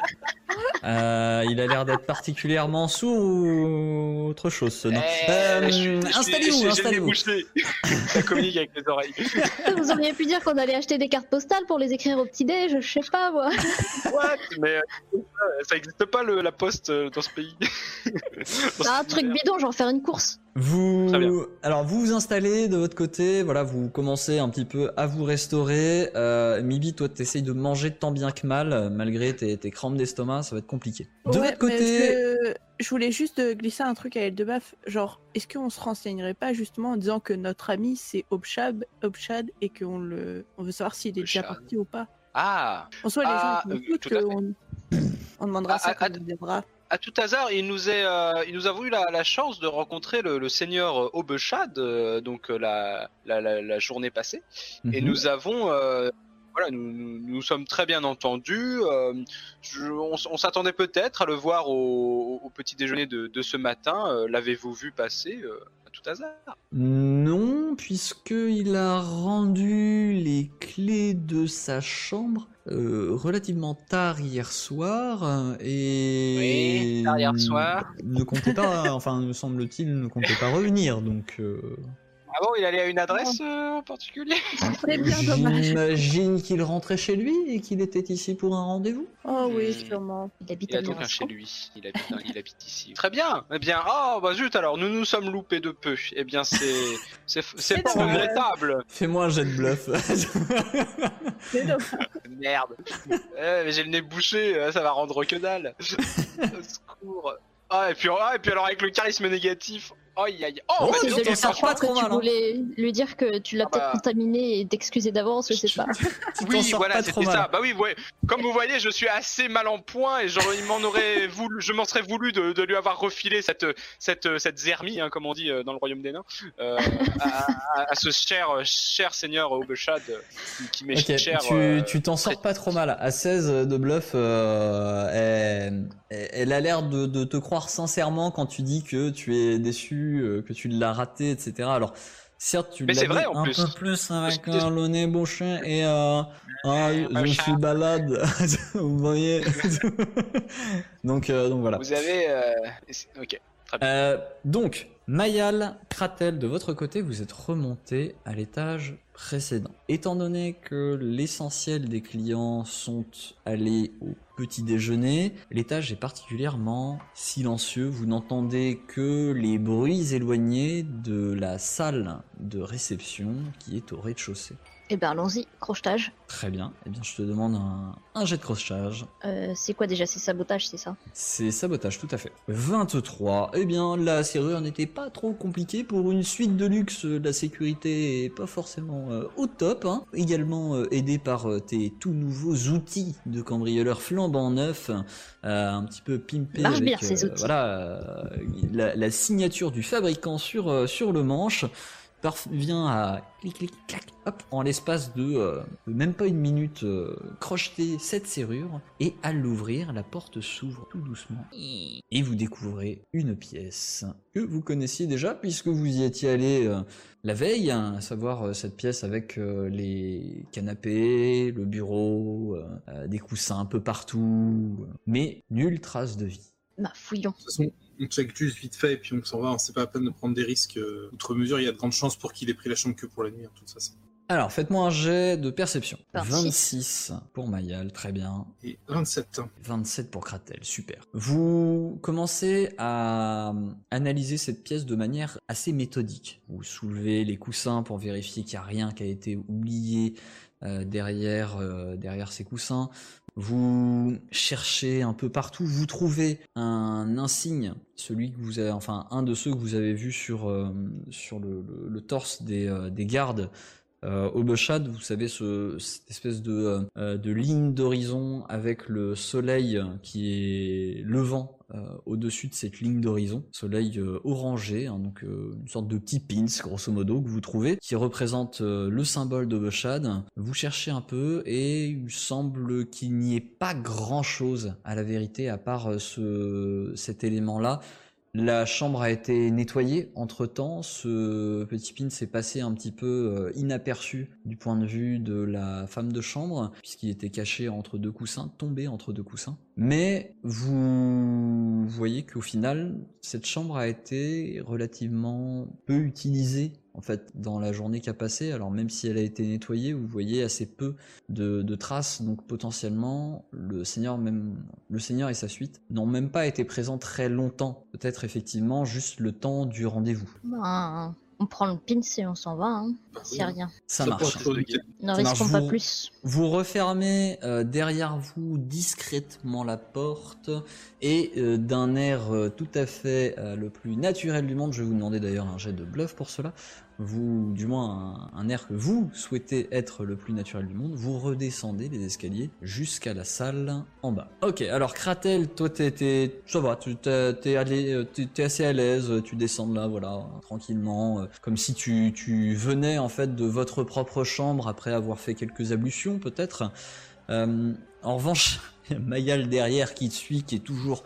Euh, il a l'air d'être particulièrement sourd ou autre chose. ce nom. Eh, Euh, installez-vous, installez-vous. Ça communique avec les oreilles. Vous auriez pu dire qu'on allait acheter des cartes postales pour les écrire au petit-déj, je sais pas moi. What Mais euh, ça existe pas le, la poste euh, dans ce pays. Dans C'est ce un truc bidon, genre faire une course. Vous, alors vous vous installez de votre côté, voilà, vous commencez un petit peu à vous restaurer. Euh, Mibi, toi, t'essayes de manger tant bien que mal, malgré tes, tes crampes d'estomac, ça va être compliqué. De Ouais, votre mais côté, je, je voulais juste euh, glisser un truc à elle de baf. Genre, est-ce qu'on se renseignerait pas justement en disant que notre ami c'est Obshad, Obshad et qu'on le, on veut savoir s'il est déjà parti ou pas? Ah, En soi, les Ah, gens euh, tout à fait. on, on demandera Ah, ça ah, quand ah, on viendra. à tout hasard, il nous, est, euh, il nous a eu la, la chance de rencontrer le, le seigneur euh, Obeshad, euh, donc euh, la, la, la, la journée passée. Et Mhm. nous avons, euh, voilà, nous, nous, nous sommes très bien entendus. euh, je- on, s'attendait peut-être à le voir au, au petit déjeuner de, de ce matin. euh, L'avez-vous vu passer euh, à tout hasard? Non, puisqu'il a rendu les clés de sa chambre relativement tard hier soir et Oui, tard hier soir. ne comptait pas, enfin, me semble-t-il, ne comptait pas revenir, donc. Euh, Ah bon, il allait à une adresse euh, en particulier? C'est bien dommage. J'imagine qu'il rentrait chez lui et qu'il était ici pour un rendez-vous? Oh oui, Hmm. sûrement. Il habite Il a à donc un Mirassol. chez lui. Il habite, il habite ici. Très bien. Eh bien, oh bah zut alors, nous nous sommes loupés de peu. Eh bien, c'est c'est c'est C'est pas dommage. regrettable. Fais-moi un jet de bluff. C'est dommage. Merde. Eh, mais j'ai le nez bouché, euh, ça va rendre que dalle. Au secours. Ah et puis ah, et puis alors avec le charisme négatif. Aïe aïe. Oh, Oh, bah, lui ça sors change. pas trop tu mal, hein. voulais lui dire que tu l'as Ah peut-être bah. contaminé et d'excuser d'avance, je sais pas. Tu t'en Oui, sors voilà, pas trop c'était mal. ça. Bah oui, ouais. Comme vous voyez, je suis assez mal en point et genre, il m'en aurait voulu, je m'en serais voulu de, de lui avoir refilé cette cette cette zermie, hein, comme on dit euh, dans le royaume des nains, euh, à, à- à ce cher cher seigneur Obeshad euh, qui, m'est Ok, cher. tu euh, tu t'en sors très- pas trop mal. À 16 de bluff, euh, elle, elle a l'air de, de te croire sincèrement quand tu dis que tu es déçu, euh, que tu l'as raté, etc. Alors, certes, tu l'as vrai, un plus. peu plus avec euh, le nez bouché et euh, ah, je suis balade, vous voyez. donc, euh, donc voilà. Vous avez. Ok. Donc, Mayal, Kratel, de votre côté, vous êtes remonté à l'étage Étant donné que l'essentiel des clients sont allés au petit déjeuner, l'étage est particulièrement silencieux. Vous n'entendez que les bruits éloignés de la salle de réception qui est au rez-de-chaussée. Eh ben allons-y, crochetage. Très bien. Eh bien, je te demande un, un jet de crochetage. Euh, c'est quoi déjà? C'est sabotage, c'est ça? C'est sabotage, tout à fait. 23. Eh bien, la serrure n'était pas trop compliquée. Pour une suite de luxe, la sécurité est pas forcément euh, au top. hein. Également euh, aidé par euh, tes tout nouveaux outils de cambrioleur flambant neuf, un petit peu pimpé Marche avec bien, ces outils. voilà la, la signature du fabricant sur sur le manche parvient à clic clic clac hop en l'espace de euh, même pas une minute euh, crocheter cette serrure et à l'ouvrir la porte s'ouvre tout doucement et vous découvrez une pièce que vous connaissiez déjà puisque vous y étiez allé euh, la veille hein, à savoir euh, cette pièce avec euh, les canapés le bureau euh, euh, des coussins un peu partout mais nulle trace de vie Bah fouillons. On check juste vite fait et puis on s'en va. C'est pas la peine de prendre des risques. euh, Outre mesure, il y a de grandes chances pour qu'il ait pris la chambre que pour la nuit, en toute façon. alors faites-moi un jet de perception 26. 26 pour Mayal très bien Et 27. 27 pour Kratel, super. Vous commencez à analyser cette pièce de manière assez méthodique. Vous soulevez les coussins pour vérifier qu'il n'y a rien qui a été oublié euh, derrière, euh, derrière ces coussins. Vous cherchez un peu partout, vous trouvez un insigne, celui que vous avez, enfin un de ceux que vous avez vu sur, euh, le, torse des, euh, des gardes Euh, vous savez, ce, cette espèce de, euh, de ligne d'horizon avec le soleil qui est levant euh, au-dessus de cette ligne d'horizon, soleil euh, orangé, hein, donc une sorte de petit pins grosso modo que vous trouvez, qui représente le symbole de. Vous cherchez un peu et il semble qu'il n'y ait pas grand-chose à la vérité à part ce, cet élément-là. La chambre a été nettoyée entre temps. Ce petit pin s'est passé un petit peu euh, inaperçu du point de vue de la femme de chambre, puisqu'il était caché entre deux coussins, tombé entre deux coussins. Mais vous voyez qu'au final, cette chambre a été relativement peu utilisée en fait dans la journée qui a passé. Alors même si elle a été nettoyée, vous voyez assez peu de, traces. Donc potentiellement, le seigneur même le seigneur et sa suite n'ont même pas été présents très longtemps. Peut-être effectivement juste le temps du rendez-vous. Ben, on prend le pin et on s'en va, hein. Bah a oui. rien. Ça, Ça marche. Ne risquons marche, pas vous- plus. Vous refermez euh, derrière vous discrètement la porte et euh, d'un air euh, tout à fait euh, le plus naturel du monde, je vais vous demander d'ailleurs un jet de bluff pour cela, vous, du moins un, air que vous souhaitez être le plus naturel du monde, vous redescendez les escaliers jusqu'à la salle en bas. Ok, alors Kratel, toi t'es, ça va, tu t'es, allé, euh, t'es- assez à l'aise, tu descends de là, voilà, tranquillement, euh, comme si tu, tu venais en fait de votre propre chambre après avoir fait quelques ablutions peut-être. Euh, en revanche, Mayal derrière qui te suit, qui est toujours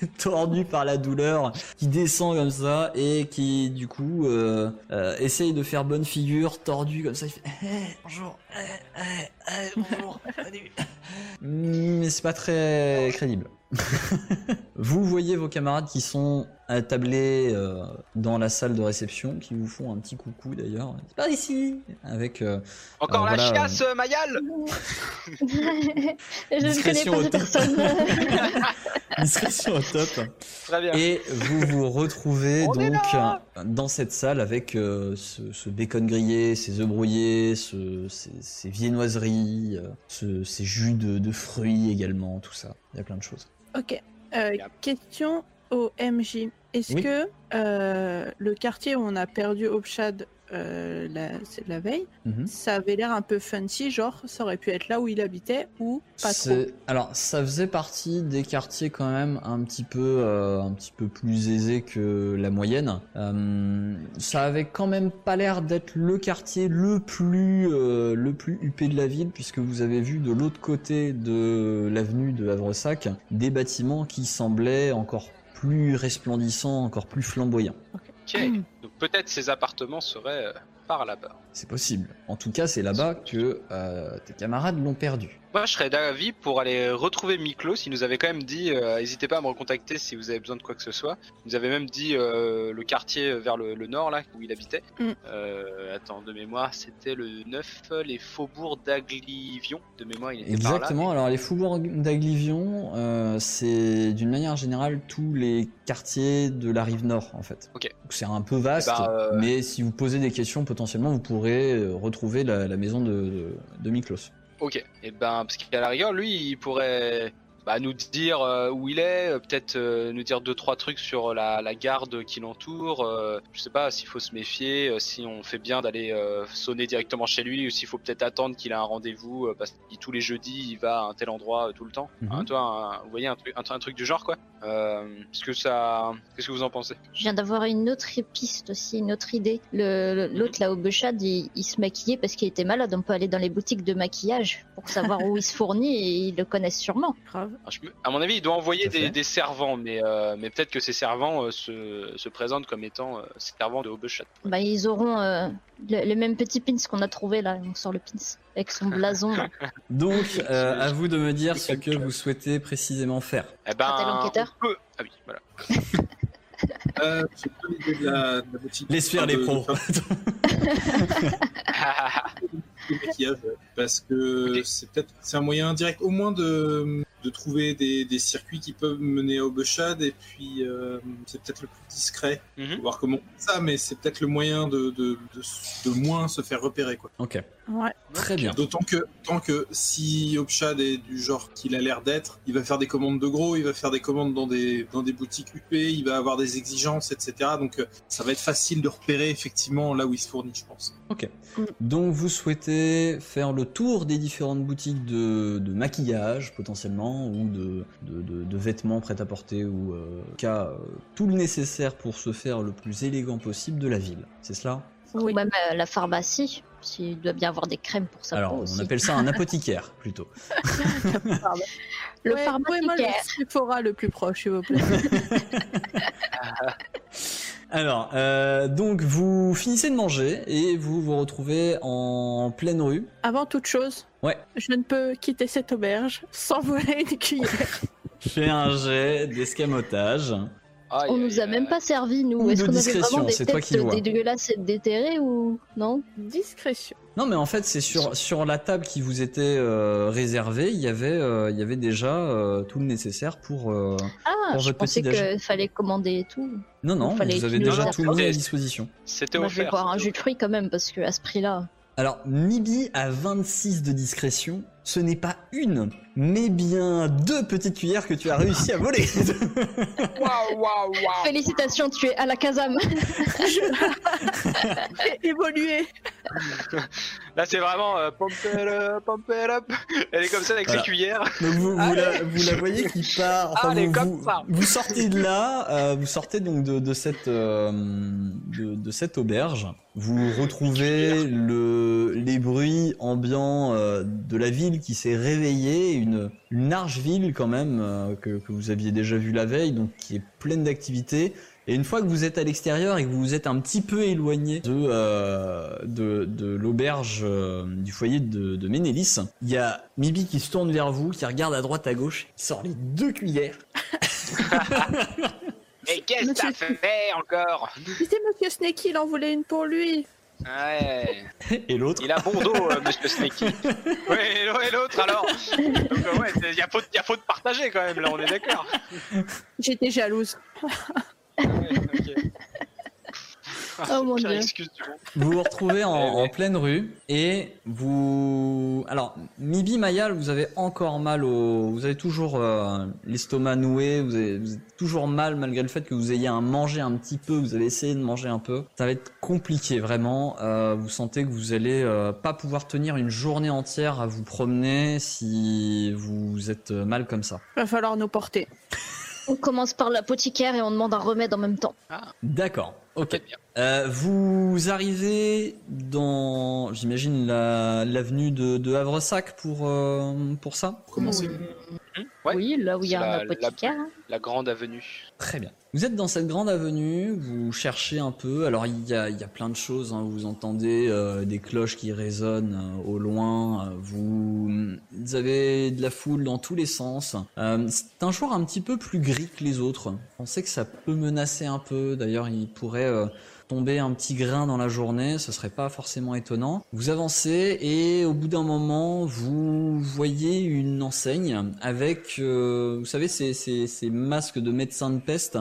tordu par la douleur, qui descend comme ça et qui du coup euh, euh, essaye de faire bonne figure, tordu comme ça. Il fait Eh, bonjour, bonjour, salut. Mais c'est pas très crédible. vous voyez vos camarades qui sont attablés euh, dans la salle de réception, qui vous font un petit coucou d'ailleurs. C'est par ici Avec euh, Encore Euh, la voilà, chiasse, Mayal Je ne connais Discrétion pas au cette top. personne. discrétion au top. Très bien. Et vous vous retrouvez On est donc là dans cette salle avec euh, ce, ce bacon grillé, ces œufs brouillés, ce- ces, ces viennoiseries, euh, ce- ces jus de, de fruits également, tout ça. Il y a plein de choses. Ok. Euh, question au MJ. Est-ce Oui. que le quartier où on a perdu Obshad euh, la, veille, Mhm. ça avait l'air un peu fancy, genre ça aurait pu être là où il habitait ou pas trop Alors, ça faisait partie des quartiers quand même un petit peu, euh, un petit peu plus aisés que la moyenne. Euh, ça avait quand même pas l'air d'être le quartier le plus, le plus huppé de la ville, puisque vous avez vu de l'autre côté de l'avenue de Havresac des bâtiments qui semblaient encore plus resplendissants, encore plus flamboyants. Ok. Donc peut-être ces appartements seraient euh, par là-bas. C'est possible. En tout cas, c'est là-bas que euh, tes camarades l'ont perdu. Moi, je serais d'avis pour aller retrouver Miklos. Il nous avait quand même dit, euh, n'hésitez pas à me recontacter si vous avez besoin de quoi que ce soit. Il nous avait même dit euh, le quartier vers le, le nord, là, où il habitait. Mm. Euh, attends, de mémoire, c'était le 9, les faubourgs d'Aglivion. De mémoire, il était par là. Exactement. Alors les faubourgs d'Aglivion, euh, c'est d'une manière générale tous les quartiers de la rive nord en fait. Ok. Donc c'est un peu vaste, ben, euh, mais si vous posez des questions, potentiellement vous pourrez retrouver la, la maison de, de, de Miklos. Ok. Et ben, parce qu'à la rigueur, lui, il pourrait bah, nous dire euh, où il est, euh, peut-être euh, nous dire deux trois trucs sur la, la garde qui l'entoure. euh, je sais pas s'il faut se méfier, euh, si on fait bien d'aller euh, sonner directement chez lui, ou s'il faut peut-être attendre qu'il a un rendez-vous euh, parce que tous les jeudis il va à un tel endroit euh, tout le temps. Mhm. Hein, toi, un- vous voyez un truc, un, un truc du genre quoi. Euh, Est-ce que ça, qu'est-ce que vous en pensez? Je viens d'avoir une autre piste aussi, une autre idée. Le- le- L'autre là au Bechad, il, il se maquillait parce qu'il était malade. On peut aller dans les boutiques de maquillage pour savoir où il se fournit et ils le connaissent sûrement. Grave. Alors, je À mon avis, il doit envoyer des, des servants, mais, euh, mais peut-être que ces servants euh, se, se présentent comme étant euh, servants de Hobechat. Bah, ils auront euh, le, le même petit pins qu'on a trouvé là. On sort le pins avec son blason. Donc euh, à vous de me dire ce que vous souhaitez précisément faire. Eh ben, Qu'a-t-elle enquêteur on peut- Ah oui, voilà. Euh, de la, de la faire Enfin, les de- pros. maquillage, parce que c'est peut-être c'est un moyen indirect au moins de de trouver des, des circuits qui peuvent mener au Bushad et puis euh, c'est peut-être le plus discret. Faut voir comment ça, mais c'est peut-être le moyen de, de, de, de moins se faire repérer quoi. Ok, Ouais. très bien. D'autant que, tant que si Opshad est du genre qu'il a l'air d'être, il va faire des commandes de gros, il va faire des commandes dans des, dans des boutiques UP, il va avoir des exigences, etc. Donc euh, ça va être facile de repérer effectivement là où il se fournit, je pense. Donc vous souhaitez faire le tour des différentes boutiques de, de maquillage potentiellement ou de, de, de- de vêtements prêts à porter ou euh, cas euh, tout le nécessaire pour se faire le plus élégant possible de la ville. C'est cela? Oui. Ou même euh, la pharmacie, s'il doit bien avoir des crèmes pour sa Alors peau on aussi. appelle ça un apothicaire plutôt. Le Ouais, pharmacicaire. le Sephora le plus proche, s'il vous plaît. Alors euh, donc vous finissez de manger et vous vous retrouvez en pleine rue. Avant toute chose, Ouais. je ne peux quitter cette auberge sans voler une cuillère. Fais un jet d'escamotage. Aïe, On nous a aïe. même pas servi, nous. Ou Est-ce qu'on avait vraiment des c'est toi qui têtes des dégueulasses et déterrées ou non? Discrétion. Non, mais en fait, c'est sur, sur la table qui vous était euh, réservée, il y avait, euh, il y avait déjà euh, tout le nécessaire pour. euh, Ah, Pour je votre pensais qu'il fallait commander et tout. Non, non, fallait vous avez déjà tout le monde à disposition. C'était Moi, je vais offert. boire un c'était jus de fruits quand même, parce que à ce prix-là. Alors, Mibi a 26 de discrétion. Ce n'est pas une, mais bien deux petites cuillères que tu as réussi à voler. Waouh, waouh, waouh. Félicitations, tu es à la casam. É- Évoluer. Là, c'est vraiment euh, pump it up, pump it up. Elle est comme ça avec Voilà. ses cuillères. Donc vous, vous, la, vous la voyez qui part. Enfin, Allez, vous, comme vous, ça. vous sortez de là, euh, vous sortez donc de, de cette euh, de, de cette auberge. Vous retrouvez le, les bruits ambiants euh, de la ville qui s'est réveillée, une, une large ville quand même euh, que, que vous aviez déjà vue la veille, donc qui est pleine d'activités. Et une fois que vous êtes à l'extérieur et que vous vous êtes un petit peu éloigné de, euh, de, de l'auberge euh, du foyer de, de Ménélis, il y a Mibi qui se tourne vers vous, qui regarde à droite à gauche, qui sort les deux cuillères. Et qu'est-ce que t'as Monsieur- fait encore? C'était Monsieur Snake, il en voulait une pour lui. Ouais. Et l'autre Il a bon dos, euh, Monsieur Snakey. Ouais, et l'autre- et l'autre alors? Donc, euh, ouais, il y, a faute- y a faute de partager quand même, là, on est d'accord. J'étais jalouse. Ouais. Oh mon Dieu. Vous vous retrouvez en, Ouais, ouais. en pleine rue et vous... Alors, Mibi, Mayal, vous avez encore mal au... Vous avez toujours euh, l'estomac noué, vous avez, vous avez toujours mal malgré le fait que vous ayez un manger un petit peu, vous avez essayé de manger un peu. Ça va être compliqué, vraiment. Euh, vous sentez que vous allez euh, pas pouvoir tenir une journée entière à vous promener si vous êtes mal comme ça. Va falloir nous porter. On commence par l'apothicaire et on demande un remède en même temps. D'accord, ok. Euh, vous arrivez dans, j'imagine, la- l'avenue de, de Havresac pour, euh, pour ça? Pour Ouais. Oui, là où il y a C'est un la- la- apothicaire. La grande avenue. Très bien. Vous êtes dans cette grande avenue, vous cherchez un peu. Alors il y a, il y a plein de choses. hein. Vous entendez euh, des cloches qui résonnent euh, au loin. euh, Vous, vous avez de la foule dans tous les sens. Euh, c'est un jour un petit peu plus gris que les autres. On sait que ça peut menacer un peu. D'ailleurs, il pourrait euh, tomber un petit grain dans la journée. Ce serait pas forcément étonnant. Vous avancez et au bout d'un moment, vous voyez une enseigne avec, euh, vous savez, ces, ces, ces masques de médecins de peste.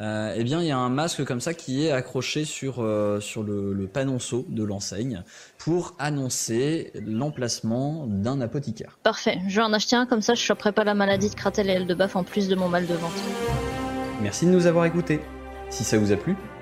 Euh, eh bien, il y a un masque comme ça qui est accroché sur, euh, sur le, le panonceau de l'enseigne pour annoncer l'emplacement d'un apothicaire. Parfait, je vais en acheter un comme ça, je choperai pas la maladie de Kratel et Eldebaf en plus de mon mal de ventre. Merci de nous avoir écoutés. Si ça vous a plu,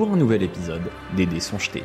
pour un nouvel épisode des dés sont jetés.